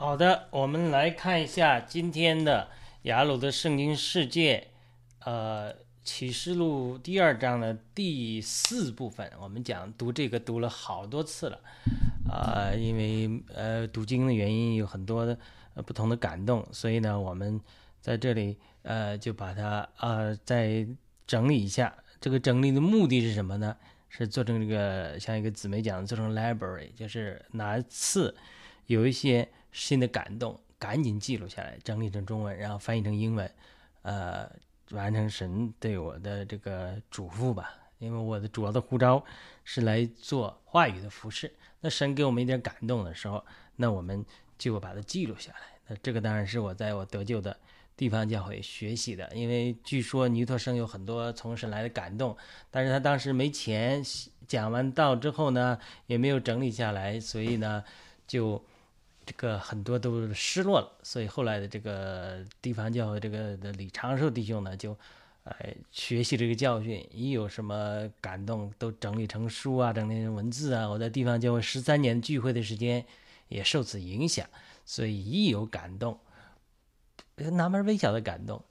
好的，我们来看一下今天的雅鲁的圣经世界，呃，启示录第二章的第四部分。我们讲读这个读了好多次了，啊，因为呃读经的原因有很多的不同的感动，所以呢，我们在这里呃就把它呃再整理一下。这个整理的目的是什么呢？是做成这个像一个姊妹讲，做成 library，就是哪次有一些。新的感动，赶紧记录下来，整理成中文，然后翻译成英文，呃，完成神对我的这个嘱咐吧。因为我的主要的呼召是来做话语的服饰。那神给我们一点感动的时候，那我们就把它记录下来。那这个当然是我在我得救的地方教会学习的。因为据说尼托生有很多从神来的感动，但是他当时没钱，讲完道之后呢，也没有整理下来，所以呢，就。这个很多都失落了，所以后来的这个地方教会这个的李长寿弟兄呢，就，哎，学习这个教训，一有什么感动都整理成书啊，整理成文字啊。我在地方教会十三年聚会的时间，也受此影响，所以一有感动，哪怕微小的感动，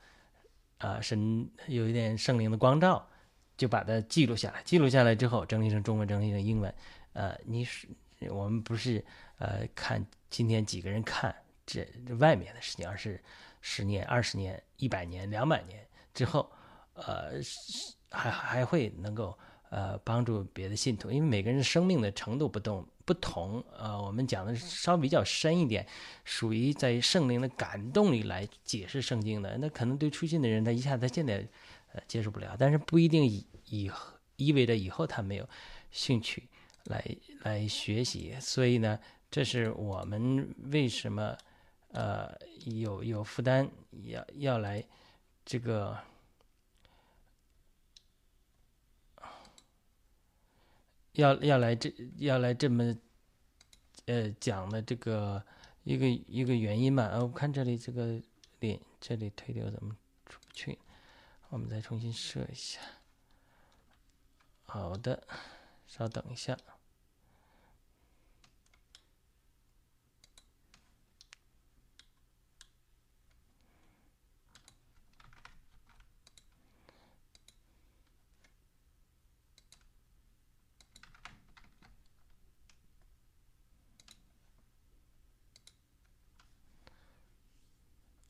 啊，神有一点圣灵的光照，就把它记录下来，记录下来之后，整理成中文，整理成英文，呃，你是我们不是。呃，看今天几个人看这这外面的事情，而是十年、二十年、一百年、两百年之后，呃，还还会能够呃帮助别的信徒，因为每个人生命的程度不动不同，呃，我们讲的稍微比较深一点，属于在圣灵的感动里来解释圣经的，那可能对初信的人他一下他现在呃接受不了，但是不一定以以意味着以后他没有兴趣来来学习，所以呢。这是我们为什么，呃，有有负担要要来这个，要要来这要来这么，呃，讲的这个一个一个原因嘛？啊，我看这里这个脸这里推流怎么出不去？我们再重新设一下。好的，稍等一下。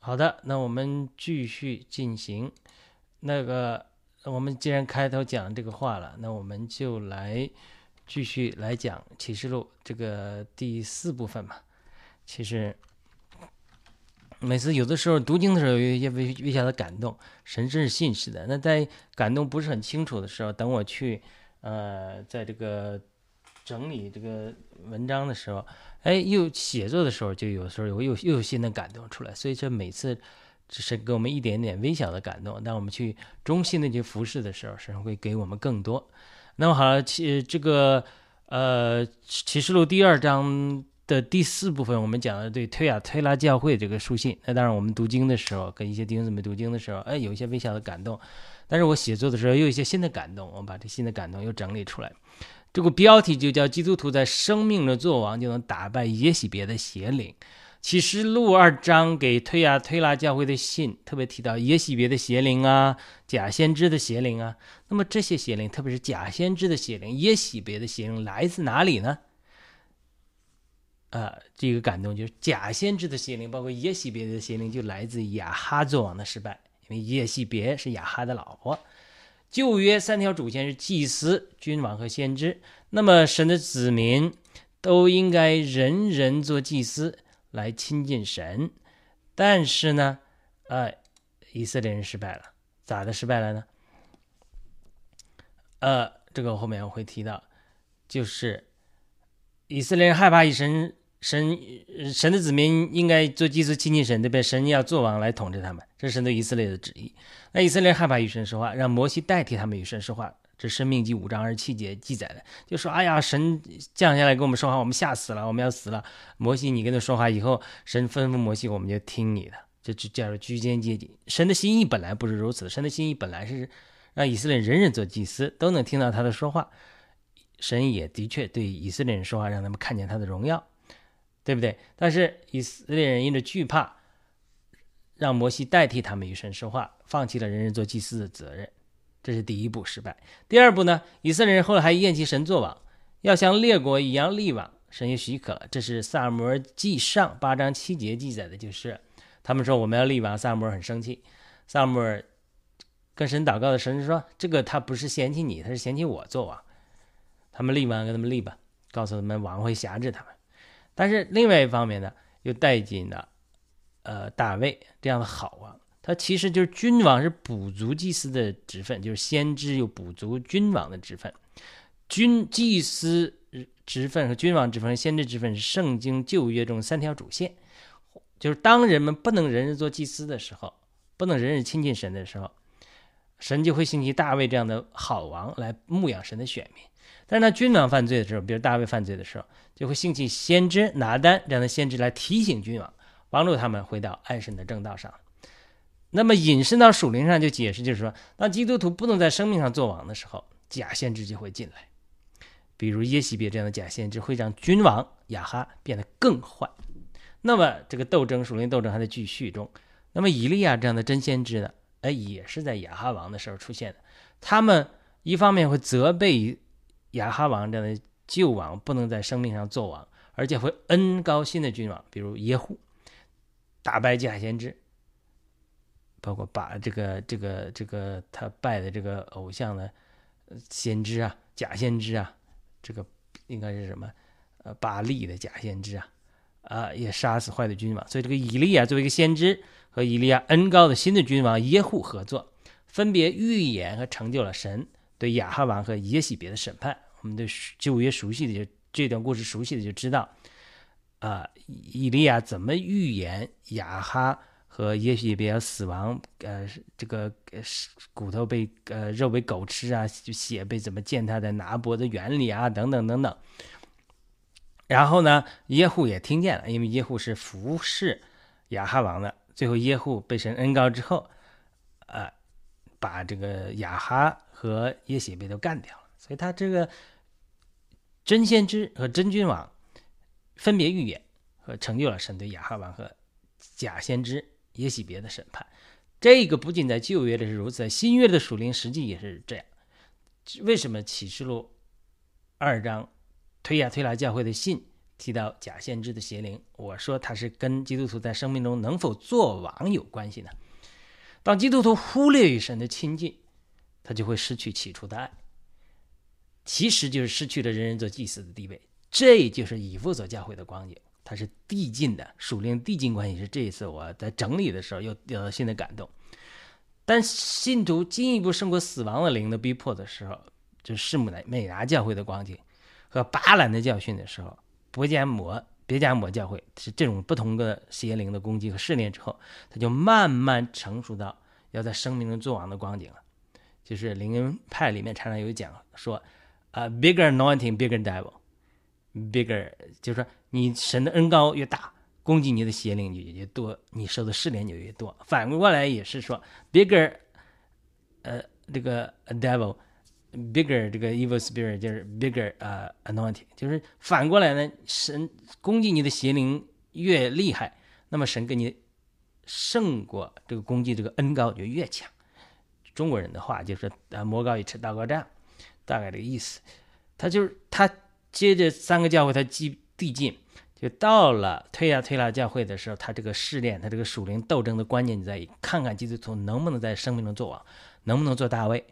好的，那我们继续进行。那个，我们既然开头讲这个话了，那我们就来继续来讲启示录这个第四部分嘛。其实每次有的时候读经的时候，有一些微微小的感动，神是信实的。那在感动不是很清楚的时候，等我去呃，在这个整理这个文章的时候。哎，又写作的时候，就有时候又又有新的感动出来，所以这每次只是给我们一点点微小的感动。当我们去中心的去服侍的时候，神会给我们更多。那么好了，其这个呃启示录第二章的第四部分，我们讲的对推亚推拉教会这个书信。那当然，我们读经的时候，跟一些弟兄姊妹读经的时候，哎，有一些微小的感动。但是我写作的时候，又有一些新的感动，我们把这新的感动又整理出来。这个标题就叫基督徒在生命的作王就能打败耶喜别的邪灵。启示录二章给推亚推拉教会的信，特别提到耶喜别的邪灵啊，假先知的邪灵啊。那么这些邪灵，特别是假先知的邪灵，耶喜别的邪灵来自哪里呢？啊，这个感动就是假先知的邪灵，包括耶喜别的邪灵，就来自亚哈作王的失败，因为耶喜别是亚哈的老婆。旧约三条主线是祭司、君王和先知。那么神的子民都应该人人做祭司来亲近神。但是呢，呃，以色列人失败了，咋的失败了呢？呃，这个后面我会提到，就是以色列人害怕以神。神神的子民应该做祭司亲近神，对不对？神要做王来统治他们，这是神对以色列的旨意。那以色列害怕与神说话，让摩西代替他们与神说话。这《生命记》五章二十七节记载的，就说：“哎呀，神降下来跟我们说话，我们吓死了，我们要死了。”摩西，你跟他说话以后，神吩咐摩西，我们就听你的，这就叫做居间阶级。神的心意本来不是如此，神的心意本来是让以色列人人做祭司，都能听到他的说话。神也的确对以色列人说话，让他们看见他的荣耀。对不对？但是以色列人因着惧怕，让摩西代替他们与神说话，放弃了人人做祭司的责任，这是第一步失败。第二步呢？以色列人后来还厌弃神作王，要像列国一样立王，神也许可了。这是萨摩尔记上八章七节记载的，就是他们说我们要立王，萨摩尔很生气，萨摩尔跟神祷告的神说：“这个他不是嫌弃你，他是嫌弃我做王。”他们立王，跟他们立吧，告诉他们王会辖制他们。但是另外一方面呢，又带进了，呃，大卫这样的好王，他其实就是君王是补足祭司的职分，就是先知又补足君王的职分。君祭司职分和君王职分、先知职分是圣经旧约中三条主线，就是当人们不能人人做祭司的时候，不能人人亲近神的时候，神就会兴起大卫这样的好王来牧养神的选民。但是，他君王犯罪的时候，比如大卫犯罪的时候，就会兴起先知拿单这样的先知来提醒君王，帮助他们回到爱神的正道上。那么，引申到属灵上就解释，就是说，当基督徒不能在生命上做王的时候，假先知就会进来。比如耶西别这样的假先知，会让君王亚哈变得更坏。那么，这个斗争属灵斗争还在继续中。那么，以利亚这样的真先知呢？哎，也是在亚哈王的时候出现的。他们一方面会责备。亚哈王这样的旧王不能在生命上做王，而且会恩高新的君王，比如耶户，打败假先知，包括把这个这个这个他拜的这个偶像的先知啊，假先知啊，这个应该是什么？呃，巴利的假先知啊，啊，也杀死坏的君王。所以这个以利亚作为一个先知，和以利亚恩高的新的君王耶户合作，分别预言和成就了神。对亚哈王和耶喜别的审判，我们对旧约熟悉的就这段故事熟悉的就知道，啊，以利亚怎么预言亚哈和耶喜别死亡？呃，这个骨头被呃肉被狗吃啊，就血被怎么践踏在拿伯的园里啊，等等等等。然后呢，耶户也听见了，因为耶户是服侍亚哈王的。最后耶户被神恩高之后，啊，把这个亚哈。和耶喜被都干掉了，所以他这个真先知和真君王分别预言和成就了神对亚哈王和假先知耶喜别的审判。这个不仅在旧约的是如此，在新约的属灵实际也是这样。为什么启示录二章推亚推拉教会的信提到假先知的邪灵？我说他是跟基督徒在生命中能否做王有关系呢？当基督徒忽略与神的亲近。他就会失去起初的爱，其实就是失去了人人做祭司的地位。这就是以弗所教会的光景，它是递进的属灵递进关系。是这一次我在整理的时候又得到新的感动。但信徒进一步胜过死亡的灵的逼迫的时候，就是士母的美拿教会的光景和巴兰的教训的时候，伯加摩别加摩教会是这种不同的邪灵的攻击和试炼之后，他就慢慢成熟到要在生命中作王的光景了。就是灵恩派里面常常有讲说，啊，bigger anointing，bigger devil，bigger，就是说你神的恩高越大，攻击你的邪灵就越多，你受的试炼就越多。反过来也是说，bigger，呃，这个 devil Bigger 这个 evil spirit 就是 bigger 呃 anointing，就是反过来呢，神攻击你的邪灵越厉害，那么神给你胜过这个攻击这个恩高就越强。中国人的话就是“啊，魔高一尺，道高一丈”，大概这个意思。他就是他接着三个教会，他递递进，就到了推呀推拉教会的时候，他这个试炼，他这个属灵斗争的关键就在于看看基督徒能不能在生命中做王，能不能做大卫，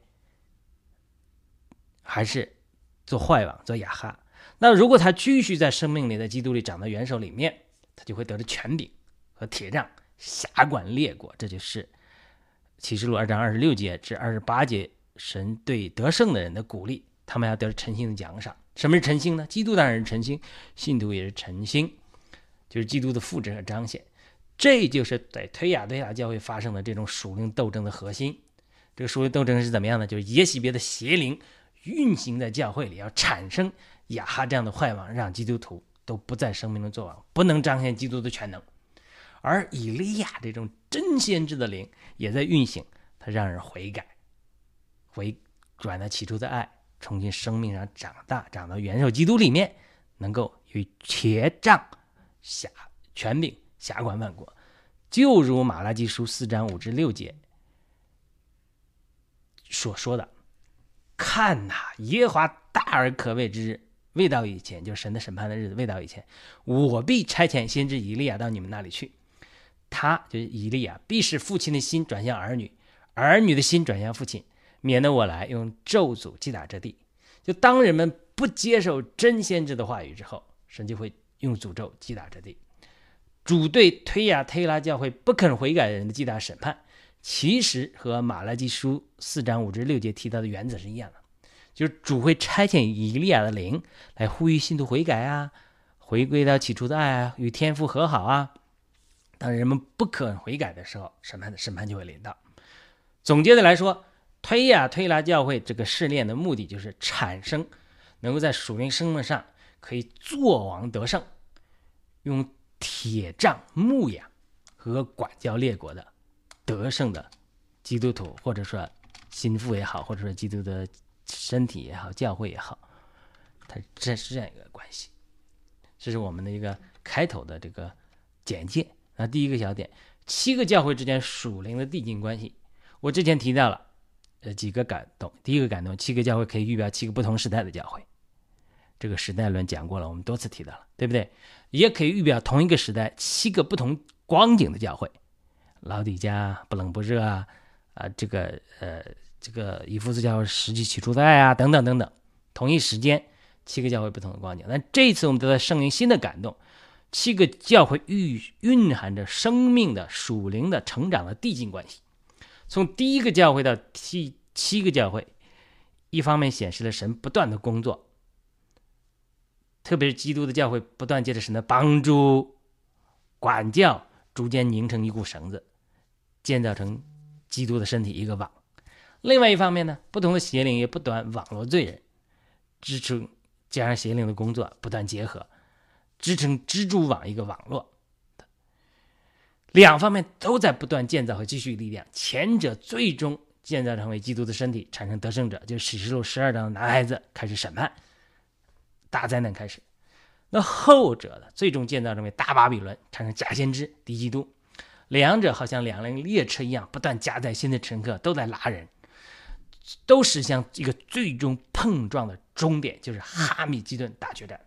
还是做坏王，做雅哈。那如果他继续在生命里，在基督里长到元首里面，他就会得着权柄和铁杖，辖管列国。这就是。启示录二章二十六节至二十八节，神对得胜的人的鼓励，他们要得诚信的奖赏。什么是诚信呢？基督当然是诚信，信徒也是诚心，就是基督的复制和彰显。这就是在推亚推亚教会发生的这种属灵斗争的核心。这个属灵斗争是怎么样呢？就是耶西别的邪灵运行在教会里，要产生亚哈这样的坏王，让基督徒都不在生命中作王，不能彰显基督的全能。而以利亚这种真先知的灵也在运行，它让人悔改，回转到起初的爱，重新生命上长大，长到元首基督里面，能够与铁杖辖权柄，辖管万国，就如马拉基书四章五至六节所说的：“看呐，耶和华大而可畏之日未到以前，就是神的审判的日子未到以前，我必差遣先知以利亚到你们那里去。他就以利亚，必使父亲的心转向儿女，儿女的心转向父亲，免得我来用咒诅击打这地。就当人们不接受真先知的话语之后，神就会用诅咒击打这地。主对推亚推拉教会不肯悔改的人的击打审判。”其实和马拉基书四章五至六节提到的原则是一样的，就是主会差遣以利亚的灵来呼吁信徒悔改啊，回归到起初的爱啊，与天父和好啊。当人们不肯悔改的时候，审判的审判就会临到。总结的来说，推亚推拉教会这个试炼的目的就是产生能够在属灵生命上可以作王得胜，用铁杖牧养和管教列国的。得胜的基督徒，或者说心腹也好，或者说基督的身体也好，教会也好，它这是这样一个关系。这是我们的一个开头的这个简介。那第一个小点，七个教会之间属灵的递进关系，我之前提到了，呃，几个感动。第一个感动，七个教会可以预表七个不同时代的教会，这个时代论讲过了，我们多次提到了，对不对？也可以预表同一个时代七个不同光景的教会。老底家不冷不热啊，啊，这个呃，这个以夫子教会实际起初的爱啊，等等等等。同一时间，七个教会不同的光景。但这次我们得到圣灵新的感动，七个教会蕴蕴含着生命的属灵的成长的递进关系。从第一个教会到七七个教会，一方面显示了神不断的工作，特别是基督的教会不断借着神的帮助、管教，逐渐拧成一股绳子。建造成基督的身体一个网，另外一方面呢，不同的邪灵也不断网络罪人，支撑加上邪灵的工作不断结合，支撑蜘蛛网一个网络。两方面都在不断建造和继续力量，前者最终建造成为基督的身体，产生得胜者，就是启示录十二章的男孩子开始审判，大灾难开始。那后者的最终建造成为大巴比伦，产生假先知敌基督。两者好像两辆列车一样，不断加载新的乘客，都在拉人，都驶向一个最终碰撞的终点，就是哈密基顿大决战。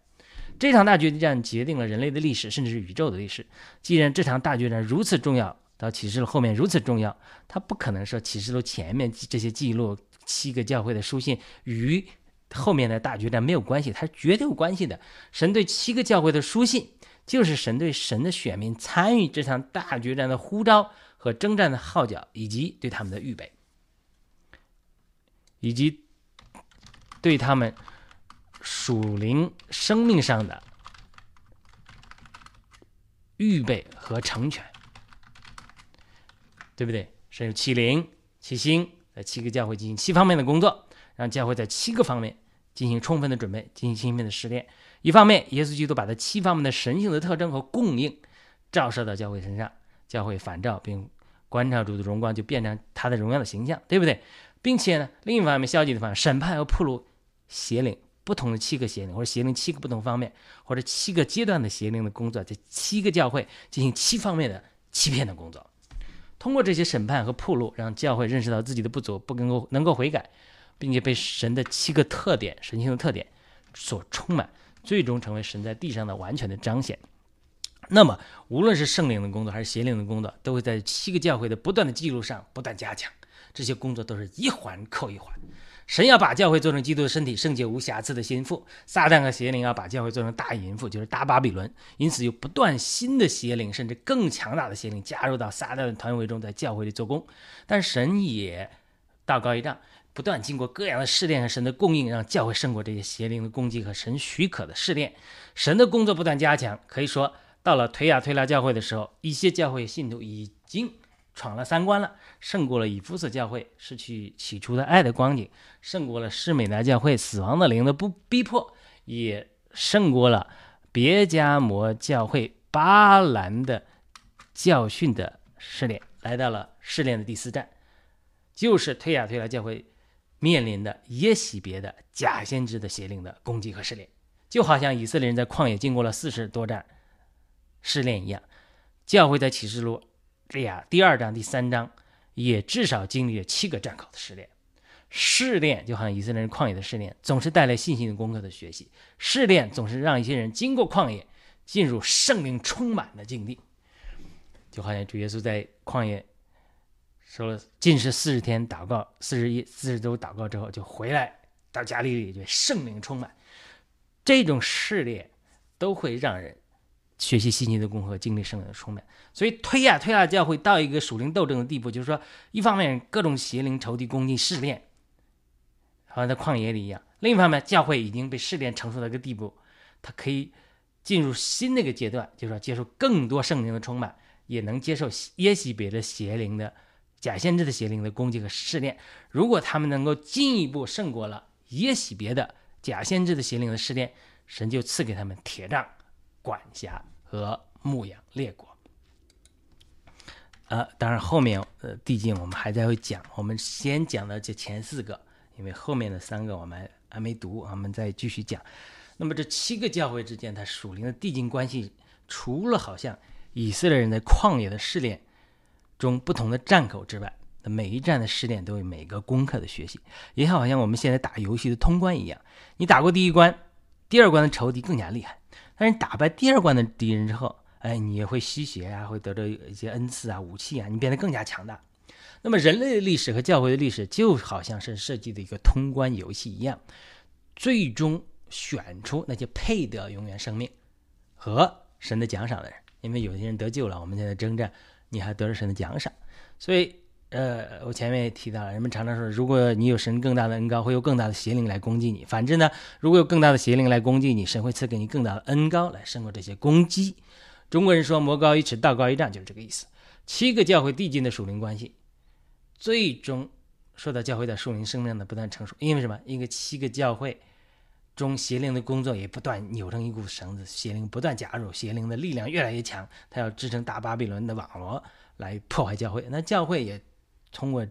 这场大决战决定了人类的历史，甚至是宇宙的历史。既然这场大决战如此重要，到启示录后面如此重要，它不可能说启示录前面这些记录七个教会的书信与后面的大决战没有关系，它是绝对有关系的。神对七个教会的书信。就是神对神的选民参与这场大决战的呼召和征战的号角，以及对他们的预备，以及对他们属灵生命上的预备和成全，对不对？神有七灵、七星，在七个教会进行七方面的工作，让教会在七个方面进行充分的准备，进行七方面的试炼。一方面，耶稣基督把他七方面的神性的特征和供应照射到教会身上，教会反照并观察主的荣光，就变成他的荣耀的形象，对不对？并且呢，另一方面，消极的方面，审判和铺路邪灵不同的七个邪灵，或者邪灵七个不同方面，或者七个阶段的邪灵的工作，在七个教会进行七方面的欺骗的工作。通过这些审判和铺路，让教会认识到自己的不足，不能够能够悔改，并且被神的七个特点、神性的特点所充满。最终成为神在地上的完全的彰显。那么，无论是圣灵的工作还是邪灵的工作，都会在七个教会的不断的记录上不断加强。这些工作都是一环扣一环。神要把教会做成基督的身体，圣洁无瑕疵的心腹；撒旦和邪灵要把教会做成大淫妇，就是大巴比伦。因此，有不断新的邪灵，甚至更强大的邪灵加入到撒旦的团围中，在教会里做工。但神也道高一丈。不断经过各样的试炼和神的供应，让教会胜过这些邪灵的攻击和神许可的试炼。神的工作不断加强，可以说到了推亚推拉教会的时候，一些教会信徒已经闯了三关了，胜过了以弗所教会失去起初的爱的光景，胜过了施美拿教会死亡的灵的不逼迫，也胜过了别加摩教会巴兰的教训的试炼，来到了试炼的第四站，就是推亚推拉教会。面临的耶洗别的假先知的邪灵的攻击和试炼，就好像以色列人在旷野经过了四十多战，试炼一样，教会在启示录这呀第二章、第三章也至少经历了七个战口的试炼。试炼就好像以色列人旷野的试炼，总是带来信心的功课的学习。试炼总是让一些人经过旷野，进入圣灵充满的境地。就好像主耶稣在旷野说了禁食四十天，祷告四十一四十周祷告之后，就回来到家里，里，就圣灵充满。这种试炼都会让人学习信心的功课，经历圣灵的充满。所以推呀推呀，教会到一个属灵斗争的地步，就是说，一方面各种邪灵仇敌攻击试炼。好像在旷野里一样。另一方面，教会已经被试炼成熟到一个地步，它可以进入新的一个阶段，就是说接受更多圣灵的充满，也能接受耶喜别的邪灵的假先知的邪灵的攻击和试炼。如果他们能够进一步胜过了耶喜别的假先知的邪灵的试炼，神就赐给他们铁杖、管辖和牧养列国。呃，当然后面呃递进我们还在会讲，我们先讲的这前四个。因为后面的三个我们还没读，我们再继续讲。那么这七个教会之间，它属灵的递进关系，除了好像以色列人在旷野的试炼中不同的战口之外，每一站的试炼都有每个功课的学习，也好像我们现在打游戏的通关一样。你打过第一关，第二关的仇敌更加厉害，但是打败第二关的敌人之后，哎，你也会吸血啊，会得到一些恩赐啊、武器啊，你变得更加强大。那么，人类的历史和教会的历史就好像是设计的一个通关游戏一样，最终选出那些配得永远生命和神的奖赏的人。因为有些人得救了，我们现在征战，你还得了神的奖赏。所以，呃，我前面也提到了，人们常常说，如果你有神更大的恩高，会有更大的邪灵来攻击你；反之呢，如果有更大的邪灵来攻击你，神会赐给你更大的恩高来胜过这些攻击。中国人说“魔高一尺，道高一丈”，就是这个意思。七个教会递进的属灵关系。最终受到教会的属灵生命的不断成熟，因为什么？因为七个教会中邪灵的工作也不断扭成一股绳子，邪灵不断加入，邪灵的力量越来越强，它要支撑大巴比伦的网络来破坏教会。那教会也通过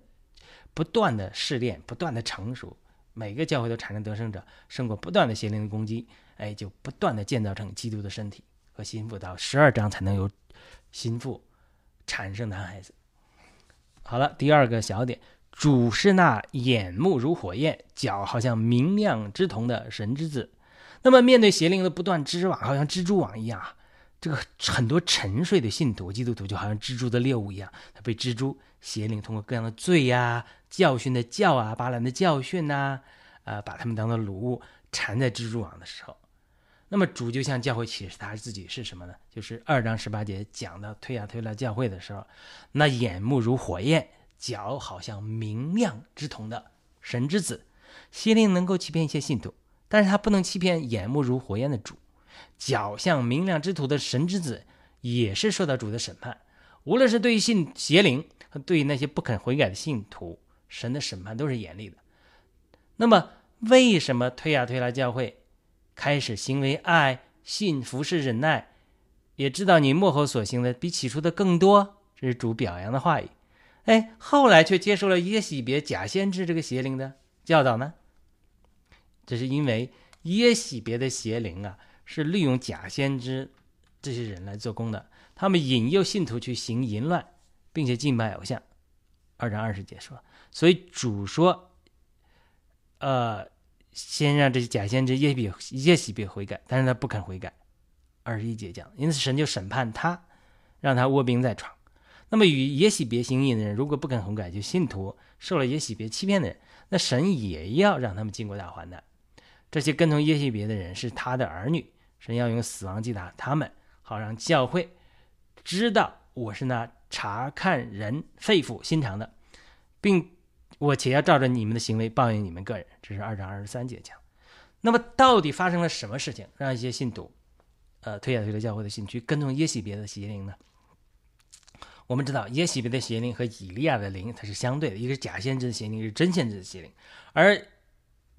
不断的试炼，不断的成熟，每个教会都产生得胜者，胜过不断的邪灵的攻击，哎，就不断的建造成基督的身体和心腹，到十二章才能有心腹产生男孩子。好了，第二个小点，主是那眼目如火焰，脚好像明亮之瞳的神之子。那么面对邪灵的不断织网，好像蜘蛛网一样啊。这个很多沉睡的信徒、基督徒就好像蜘蛛的猎物一样，他被蜘蛛、邪灵通过各样的罪呀、教训的教啊、巴兰的教训呐，啊，把他们当做掳物缠在蜘蛛网的时候。那么主就像教会启示他自己是什么呢？就是二章十八节讲到推呀推拉教会的时候，那眼目如火焰，脚好像明亮之瞳的神之子，邪灵能够欺骗一些信徒，但是他不能欺骗眼目如火焰的主，脚像明亮之徒的神之子也是受到主的审判。无论是对于信邪灵和对于那些不肯悔改的信徒，神的审判都是严厉的。那么为什么推呀推拉教会？开始行为爱信服侍忍耐，也知道你幕后所行的比起初的更多，这是主表扬的话语。哎，后来却接受了耶喜别假先知这个邪灵的教导呢？这是因为耶喜别的邪灵啊，是利用假先知这些人来做工的，他们引诱信徒去行淫乱，并且敬拜偶像。二章二十节说，所以主说，呃。先让这些假先知耶比耶喜别悔改，但是他不肯悔改。二十一节讲，因此神就审判他，让他卧病在床。那么与耶喜别心意的人，如果不肯悔改，就信徒受了耶喜别欺骗的人，那神也要让他们经过大患难。这些跟从耶喜别的人是他的儿女，神要用死亡击打他们，好让教会知道我是那查看人肺腑心肠的，并。我且要照着你们的行为报应你们个人，这是二章二十三节讲。那么，到底发生了什么事情，让一些信徒，呃，推亚推的教会的信去跟从耶喜别的邪灵呢？我们知道，耶喜别的邪灵和以利亚的灵它是相对的，一个是假先知的邪灵，一个是真先知的邪灵。而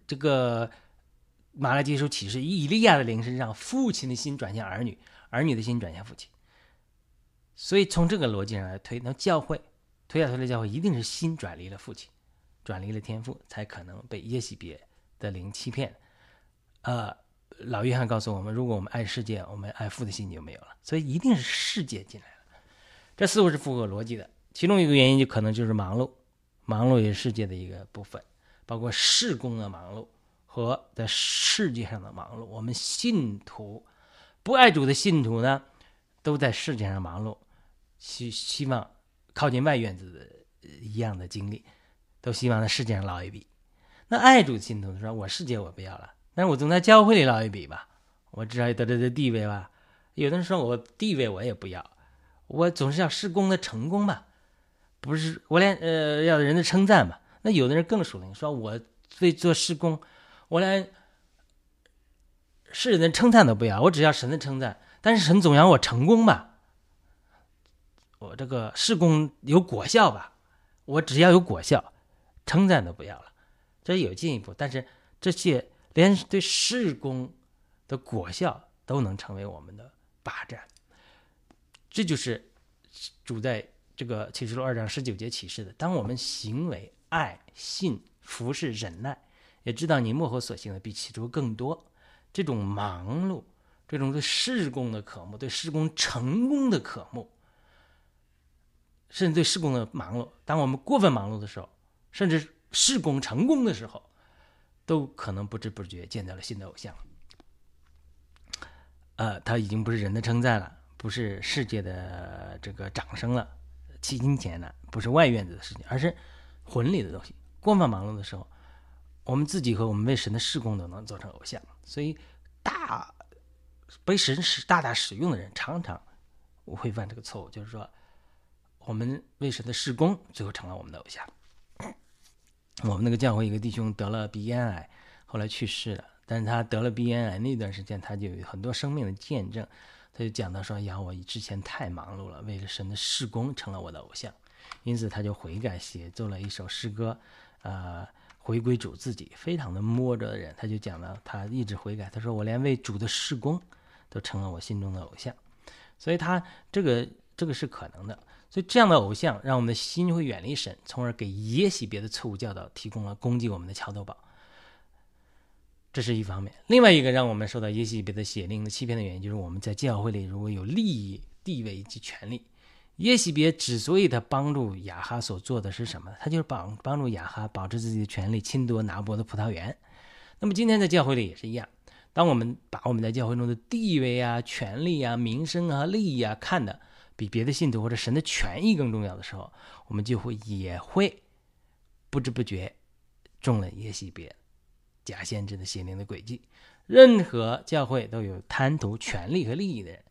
这个马拉基书启示，以利亚的灵是让父亲的心转向儿女，儿女的心转向父亲。所以，从这个逻辑上来推，那教会推亚推的教会一定是心转离了父亲。转离了天赋，才可能被耶喜别的灵欺骗。呃，老约翰告诉我们，如果我们爱世界，我们爱父的心就没有了。所以一定是世界进来了，这似乎是符合逻辑的。其中一个原因就可能就是忙碌，忙碌也是世界的一个部分，包括世工的忙碌和在世界上的忙碌。我们信徒不爱主的信徒呢，都在世界上忙碌，希希望靠近外院子的一样的经历，都希望在世界上捞一笔。那爱主的信徒说：“我世界我不要了。”但是我总在教会里捞一笔吧，我至少得到这地位吧。有的人说我地位我也不要，我总是要施工的成功嘛，不是我连呃要人的称赞嘛。那有的人更属灵，说我对做施工，我连世人的称赞都不要，我只要神的称赞。但是神总要我成功吧，我这个施工有果效吧，我只要有果效，称赞都不要了。这有进一步，但是这些。连对施工的果效都能成为我们的霸占，这就是主在这个启示录二章十九节启示的。当我们行为爱、信、服侍、忍耐，也知道你幕后所行的比起初更多。这种忙碌，这种对事工的渴慕，对事工成功的渴慕，甚至对事工的忙碌，当我们过分忙碌的时候，甚至事工成功的时候。都可能不知不觉见到了新的偶像，呃，他已经不是人的称赞了，不是世界的这个掌声了，金钱了，不是外院子的事情，而是魂里的东西。过分忙碌的时候，我们自己和我们为神的事工都能做成偶像。所以，大被神使大大使用的人，常常我会犯这个错误，就是说，我们为神的事工，最后成了我们的偶像。我们那个教会一个弟兄得了鼻咽癌，后来去世了。但是他得了鼻咽癌那段时间，他就有很多生命的见证。他就讲到说：“呀，我之前太忙碌了，为了神的事工成了我的偶像。”因此他就悔改，写作了一首诗歌，呃，回归主自己，非常的摸着的人。他就讲到他一直悔改，他说：“我连为主的事工都成了我心中的偶像。”所以他这个这个是可能的。所以，这样的偶像让我们的心会远离神，从而给耶洗别的错误教导提供了攻击我们的桥头堡。这是一方面。另外一个让我们受到耶西别的邪灵的欺骗的原因，就是我们在教会里如果有利益、地位以及权利。耶西别之所以他帮助雅哈所做的是什么？他就是帮帮助雅哈保持自己的权利，侵夺拿伯的葡萄园。那么今天在教会里也是一样，当我们把我们在教会中的地位啊、权利啊、名声啊、利益啊看的。比别的信徒或者神的权益更重要的时候，我们就会也会不知不觉中了耶西别假先知的邪灵的诡计。任何教会都有贪图权力和利益的人，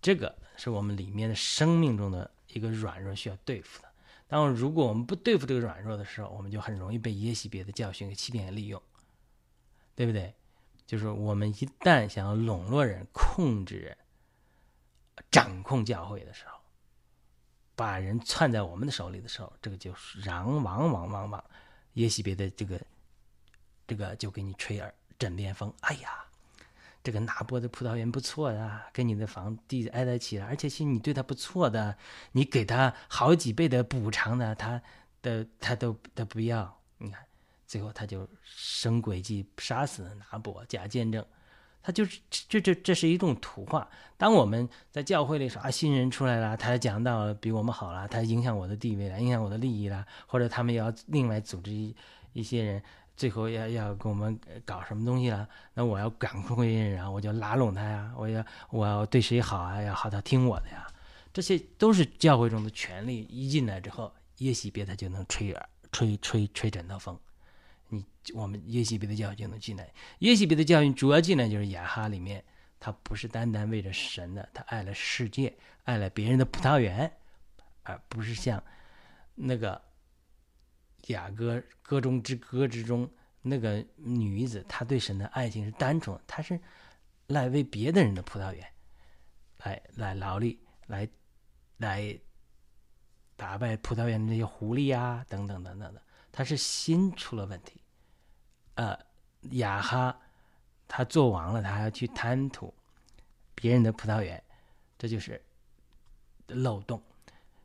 这个是我们里面的生命中的一个软弱需要对付的。当如果我们不对付这个软弱的时候，我们就很容易被耶西别的教训给欺骗和利用，对不对？就是我们一旦想要笼络人、控制人。掌控教会的时候，把人攥在我们的手里的时候，这个就是让往往往往耶西别的这个这个就给你吹耳枕边风。哎呀，这个拿波的葡萄园不错啊，跟你的房地挨在一起了，而且是你对他不错的，你给他好几倍的补偿呢，他的他都他不要。你看，最后他就生诡计杀死了拿伯，假见证。他就是，这这这是一种图画。当我们在教会里说啊，新人出来了，他讲到比我们好了，他影响我的地位了，影响我的利益了，或者他们要另外组织一一些人，最后要要跟我们搞什么东西了，那我要赶快人啊，我就拉拢他呀，我要我要对谁好啊，要好他听我的呀，这些都是教会中的权力一进来之后，耶西别他就能吹耳吹吹吹枕头风。你我们耶西别的教训就能进来。耶西别的教训主要进来就是雅哈里面，他不是单单为着神的，他爱了世界，爱了别人的葡萄园，而不是像那个雅歌歌中之歌之中那个女子，她对神的爱情是单纯，她是来为别的人的葡萄园来来劳力，来来打败葡萄园的那些狐狸啊，等等等等的，他是心出了问题。呃，雅哈他做王了，他还要去贪图别人的葡萄园，这就是漏洞。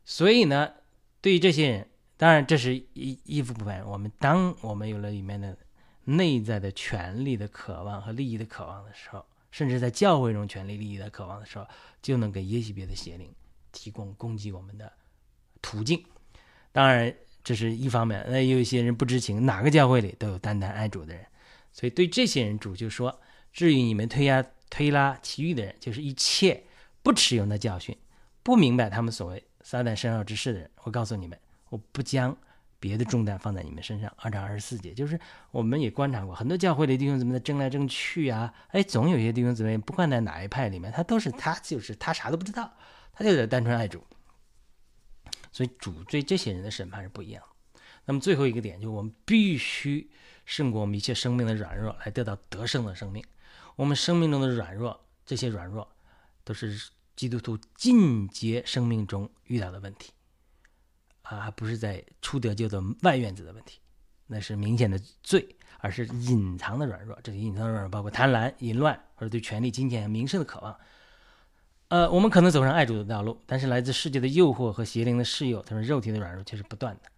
所以呢，对于这些人，当然这是一一部分。我们当我们有了里面的内在的权利的渴望和利益的渴望的时候，甚至在教会中权利利益的渴望的时候，就能给耶洗别的邪灵提供攻击我们的途径。当然，这是一方面。那有一些人不知情，哪个教会里都有单单爱主的人，所以对这些人，主就说：“至于你们推压推拉其余的人，就是一切不持有那教训，不明白他们所谓撒旦身后之事的人，我告诉你们，我不将。”别的重担放在你们身上。二章二十四节，就是我们也观察过很多教会里弟兄姊妹的争来争去啊，哎，总有些弟兄姊妹不管在哪一派里面，他都是他就是他啥都不知道，他就在单纯爱主。所以主对这些人的审判是不一样。那么最后一个点，就我们必须胜过我们一切生命的软弱，来得到得胜的生命。我们生命中的软弱，这些软弱都是基督徒进阶生命中遇到的问题。啊，不是在初得救的外院子的问题，那是明显的罪，而是隐藏的软弱。这些隐藏的软弱包括贪婪、淫乱，或者对权力、金钱名声的渴望。呃，我们可能走上爱主的道路，但是来自世界的诱惑和邪灵的试诱，他们肉体的软弱却是不断的。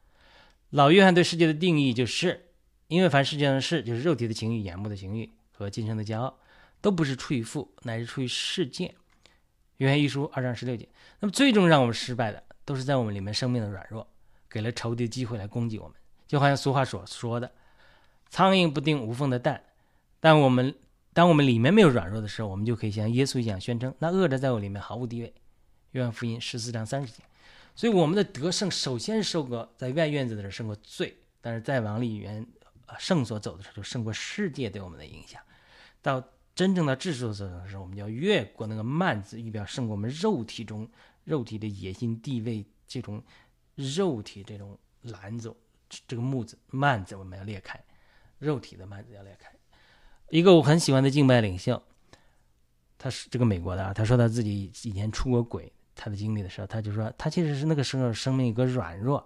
老约翰对世界的定义就是：因为凡世界上的事，就是肉体的情欲、眼目的情欲和今生的骄傲，都不是出于父，乃是出于世界。约翰一书二章十六节。那么，最终让我们失败的。都是在我们里面生命的软弱，给了仇敌机会来攻击我们，就好像俗话所说的“苍蝇不叮无缝的蛋”。但我们当我们里面没有软弱的时候，我们就可以像耶稣一样宣称：“那恶者在我里面毫无地位。”约翰福音十四章三十节。所以我们的得胜首先受过在外院子的时候胜过罪，但是再往里面圣所走的时候就胜过世界对我们的影响。到真正的智所走的时候，我们就要越过那个慢字，预表胜过我们肉体中。肉体的野心、地位，这种肉体这种拦子，这个木子、幔子，我们要裂开。肉体的幔子要裂开。一个我很喜欢的敬拜领袖，他是这个美国的啊。他说他自己以前出过轨，他的经历的时候，他就说他其实是那个时候生命一个软弱，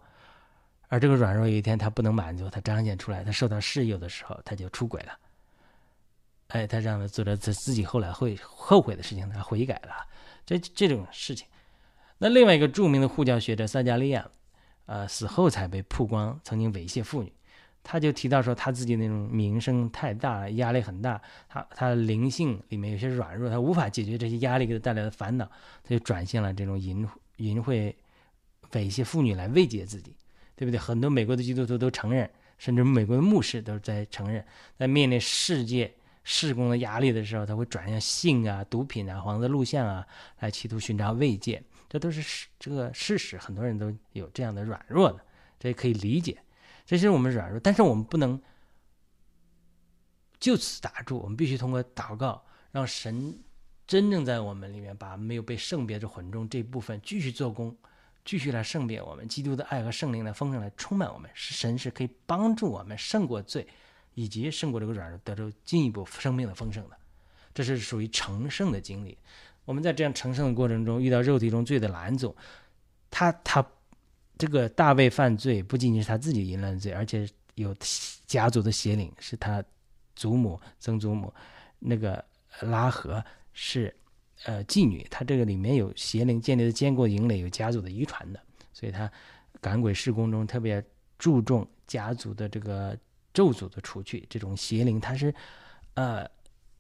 而这个软弱有一天他不能满足，他彰显出来，他受到试诱的时候，他就出轨了。哎，他这样的做了他自己后来会后悔的事情，他悔改了。这这种事情。那另外一个著名的护教学者萨加利亚，呃，死后才被曝光曾经猥亵妇女，他就提到说他自己那种名声太大，压力很大，他他的灵性里面有些软弱，他无法解决这些压力给他带来的烦恼，他就转向了这种淫淫秽猥亵妇女来慰藉自己，对不对？很多美国的基督徒都承认，甚至美国的牧师都在承认，在面临世界世工的压力的时候，他会转向性啊、毒品啊、黄色录像啊，来企图寻找慰藉。这都是事，这个事实，很多人都有这样的软弱的，这也可以理解。这是我们软弱，但是我们不能就此打住，我们必须通过祷告，让神真正在我们里面把没有被圣别的混中这部分继续做工，继续来圣别我们。基督的爱和圣灵的丰盛来充满我们，神是可以帮助我们胜过罪，以及胜过这个软弱，得到进一步生命的丰盛的。这是属于成圣的经历。我们在这样成圣的过程中遇到肉体中罪的拦阻，他他这个大卫犯罪不仅仅是他自己淫乱罪，而且有家族的邪灵，是他祖母曾祖母那个拉合是呃妓女，他这个里面有邪灵建立的坚固营垒，有家族的遗传的，所以他赶鬼施工中特别注重家族的这个咒诅的除去，这种邪灵它是呃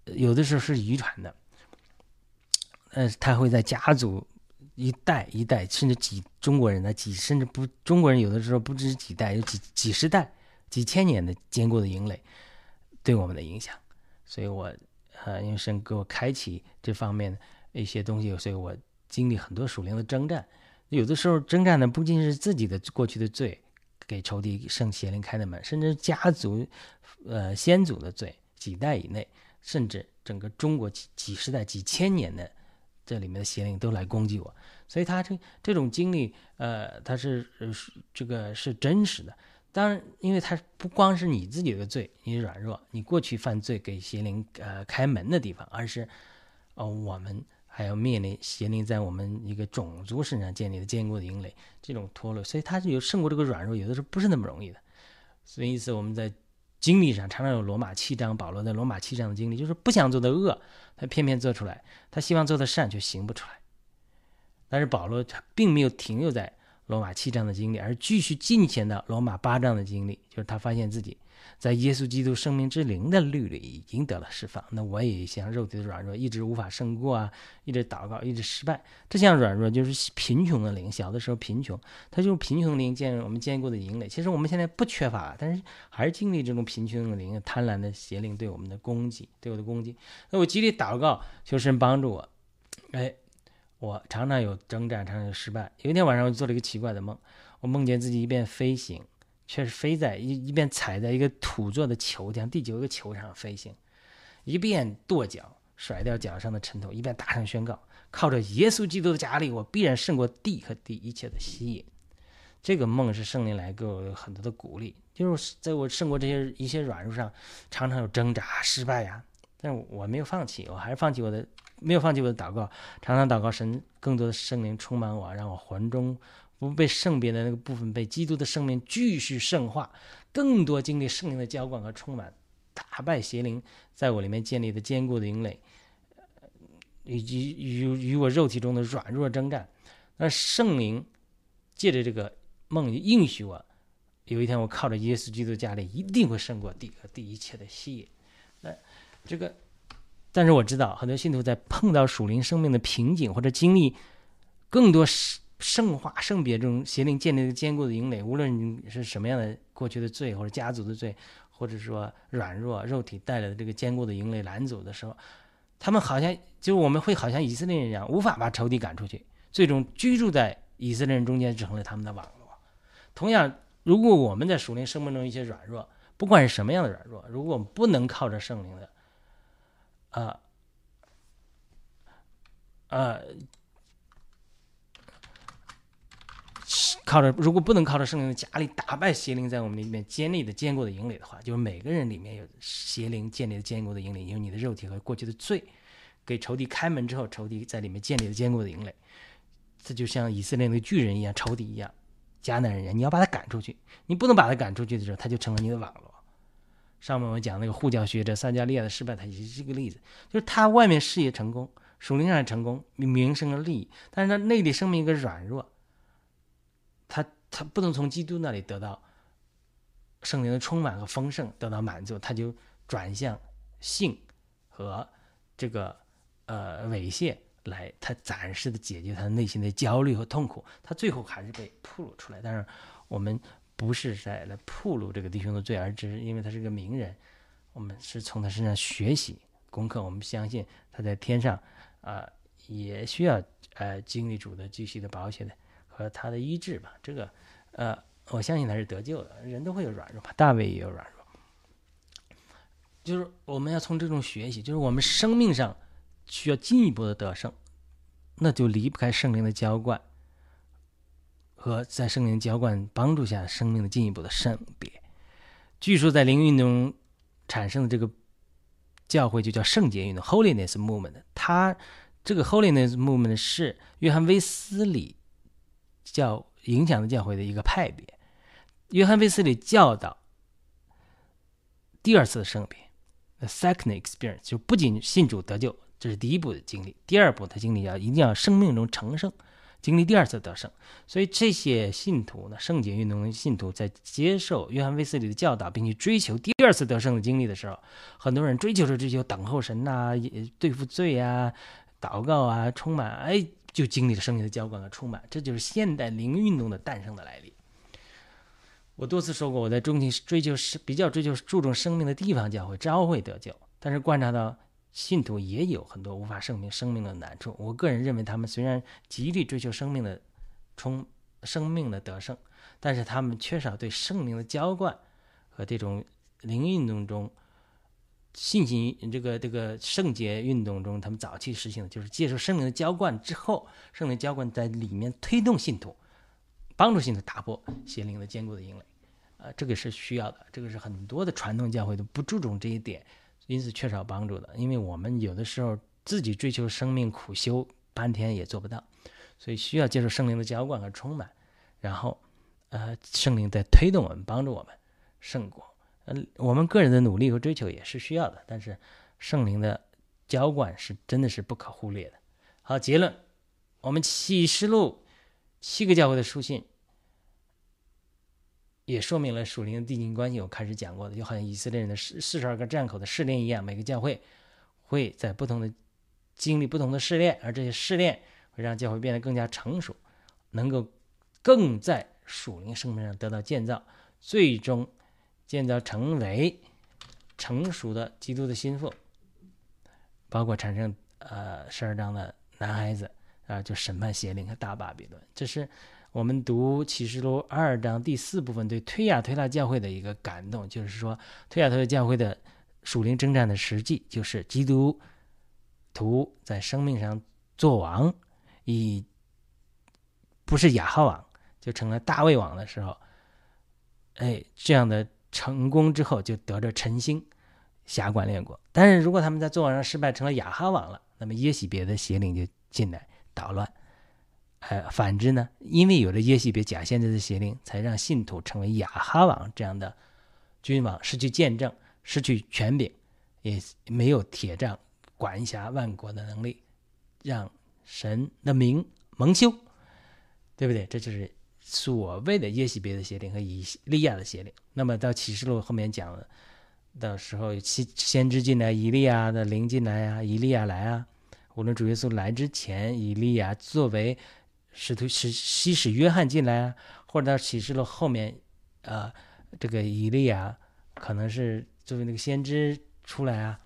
有的时候是遗传的。呃，他会在家族一代一代，甚至几中国人的几，甚至不中国人有的时候不止几代，有几几十代、几千年的坚固的营垒对我们的影响。所以我呃，因为神给我开启这方面的一些东西，所以我经历很多属灵的征战。有的时候征战的不仅是自己的过去的罪给仇敌圣邪灵开的门，甚至家族呃先祖的罪几代以内，甚至整个中国几几十代、几千年的。这里面的邪灵都来攻击我，所以他这这种经历，呃，他是呃这个是真实的。当然，因为他不光是你自己的罪，你软弱，你过去犯罪给邪灵呃开门的地方，而是哦我们还要面临邪灵在我们一个种族身上建立的坚固的营垒，这种脱落，所以他就有胜过这个软弱，有的时候不是那么容易的。所以，因此我们在。经历上常常有罗马七章，保罗在罗马七章的经历，就是不想做的恶，他偏偏做出来；他希望做的善，却行不出来。但是保罗他并没有停留在罗马七章的经历，而继续进前到罗马八章的经历，就是他发现自己在耶稣基督生命之灵的律里已经得了释放。那我也像肉体的软弱，一直无法胜过啊，一直祷告，一直失败。这项软弱就是贫穷的灵，小的时候贫穷，它就是贫穷灵见我们见过的营垒。其实我们现在不缺乏，但是还是经历这种贫穷的灵、贪婪的邪灵对我们的攻击，对我的攻击。那我极力祷告，求神帮助我。哎，我常常有征战，常常有失败。有一天晚上，我做了一个奇怪的梦，我梦见自己一边飞行。却是飞在一一边踩在一个土做的球，像第九个球上飞行，一边跺脚甩掉脚上的尘土，一边大声宣告：靠着耶稣基督的加力，我必然胜过地和地一切的吸引。这个梦是圣灵来给我很多的鼓励，就是在我胜过这些一些软弱上，常常有挣扎失败呀，但是我没有放弃，我还是放弃我的，没有放弃我的祷告，常常祷告神更多的圣灵充满我，让我魂中。不被圣别的那个部分被基督的生命继续圣化，更多经历圣灵的浇灌和充满，打败邪灵在我里面建立的坚固的营垒，以及与与我肉体中的软弱征战。那圣灵借着这个梦应许我，有一天我靠着耶稣基督加力，一定会胜过地和地一切的吸引。那这个，但是我知道很多信徒在碰到属灵生命的瓶颈或者经历更多时。圣化、圣别这种邪灵建立的坚固的营垒，无论你是什么样的过去的罪，或者家族的罪，或者说软弱肉体带来的这个坚固的营垒拦阻的时候，他们好像就我们会好像以色列人一样，无法把仇敌赶出去，最终居住在以色列人中间，成了他们的网络。同样，如果我们在属灵生命中一些软弱，不管是什么样的软弱，如果我们不能靠着圣灵的，啊，啊。靠着，如果不能靠着圣灵的加力打败邪灵在我们里面建立的坚固的营垒的话，就是每个人里面有邪灵建立的坚固的营垒，有你的肉体和过去的罪，给仇敌开门之后，仇敌在里面建立的坚固的营垒，这就像以色列的巨人一样，仇敌一样，迦南人一样，你要把他赶出去，你不能把他赶出去的时候，他就成了你的网络。上面我讲那个护教学者撒加利亚的失败，他也是一个例子，就是他外面事业成功，属灵上成功，名声和利益，但是他内里生命一个软弱。他他不能从基督那里得到圣灵的充满和丰盛，得到满足，他就转向性和这个呃猥亵来，他暂时的解决他内心的焦虑和痛苦。他最后还是被暴露出来。但是我们不是在来暴露这个弟兄的罪，而只是因为他是个名人，我们是从他身上学习功课。我们相信他在天上啊也需要呃经历主的继续的保险的。和他的医治吧，这个，呃，我相信他是得救的。人都会有软弱嘛，大卫也有软弱。就是我们要从这种学习，就是我们生命上需要进一步的得胜，那就离不开圣灵的浇灌和在圣灵浇灌帮助下生命的进一步的圣别。据说在灵运动产生的这个教会就叫圣洁运动 （Holiness Movement）。它这个 Holiness Movement 是约翰威斯里。教影响的教会的一个派别，约翰卫斯理教导第二次的圣别，the second experience，就不仅信主得救，这是第一步的经历，第二步的经历要一定要生命中成圣，经历第二次得胜。所以这些信徒呢，圣洁运动的信徒在接受约翰卫斯理的教导，并且追求第二次得胜的经历的时候，很多人追求着追求等候神呐，对付罪啊，祷告啊，充满哎。就经历了生命的浇灌和充满，这就是现代灵运动的诞生的来历。我多次说过，我在中心追求是比较追求注重生命的地方教会朝会得救，但是观察到信徒也有很多无法证明生命的难处。我个人认为，他们虽然极力追求生命的充生命的得胜，但是他们缺少对生命的浇灌和这种灵运动中。信心这个这个圣洁运动中，他们早期实行的就是接受圣灵的浇灌之后，圣灵浇灌在里面推动信徒，帮助信徒打破邪灵的坚固的营垒，啊，这个是需要的。这个是很多的传统教会都不注重这一点，因此缺少帮助的。因为我们有的时候自己追求生命苦修半天也做不到，所以需要接受圣灵的浇灌和充满，然后，呃，圣灵在推动我们，帮助我们胜过。嗯，我们个人的努力和追求也是需要的，但是圣灵的浇灌是真的是不可忽略的。好，结论，我们启示录七个教会的书信，也说明了属灵的递进关系。我开始讲过的，就好像以色列人的四四十二个站口的试炼一样，每个教会会在不同的经历不同的试炼，而这些试炼会让教会变得更加成熟，能够更在属灵生命上得到建造，最终建造成为成熟的基督的心腹，包括产生呃十二章的男孩子啊，就审判邪灵和大巴比伦，这是。我们读启示录二章第四部分对推亚推拉教会的一个感动，就是说推亚推拉教会的属灵征战的实际，就是基督徒在生命上做王，以不是亚哈王就成了大卫王的时候，哎，这样的成功之后就得着晨星辖管列国。但是如果他们在做王上失败，成了亚哈王了，那么耶喜别的邪灵就进来捣乱。呃，反之呢，因为有了耶西别假先知的邪灵，才让信徒成为亚哈王这样的君王，失去见证，失去权柄，也没有铁杖管辖万国的能力，让神的名蒙羞，对不对？这就是所谓的耶西别的邪灵和以利亚的邪灵。那么到启示录后面讲的时候，先先知进来，以利亚的灵进来啊，以利亚来啊。无论主耶稣来之前，以利亚作为使徒使西使约翰进来啊，或者到启示录后面，呃，这个以利亚可能是作为那个先知出来啊，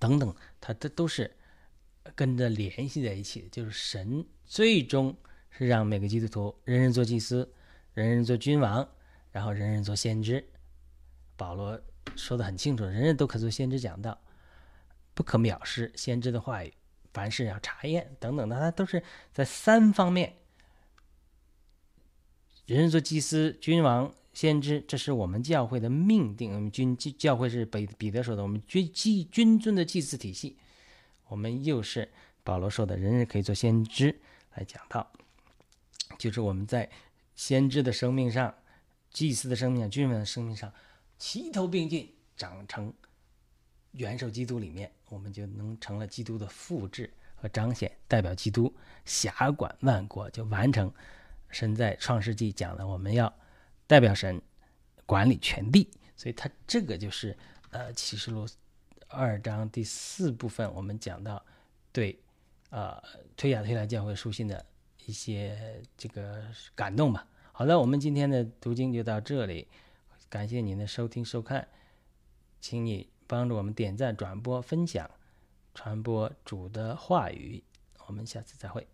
等等，他这都是跟着联系在一起的。就是神最终是让每个基督徒人人做祭司，人人做君王，然后人人做先知。保罗说的很清楚，人人都可做先知讲道，不可藐视先知的话语。凡事要查验等等的，他都是在三方面：人人做祭司、君王、先知，这是我们教会的命定。我们君教会是北彼得说的，我们君祭君尊的祭祀体系。我们又是保罗说的，人人可以做先知来讲道，就是我们在先知的生命上、祭司的生命上、君王的生命上齐头并进，长成。元首基督里面，我们就能成了基督的复制和彰显，代表基督辖管万国，就完成神在创世纪讲的，我们要代表神管理全地。所以，他这个就是呃启示录二章第四部分，我们讲到对呃推亚推拉教会书信的一些这个感动吧。好了，我们今天的读经就到这里，感谢您的收听收看，请你。帮助我们点赞、转播、分享、传播主的话语。我们下次再会。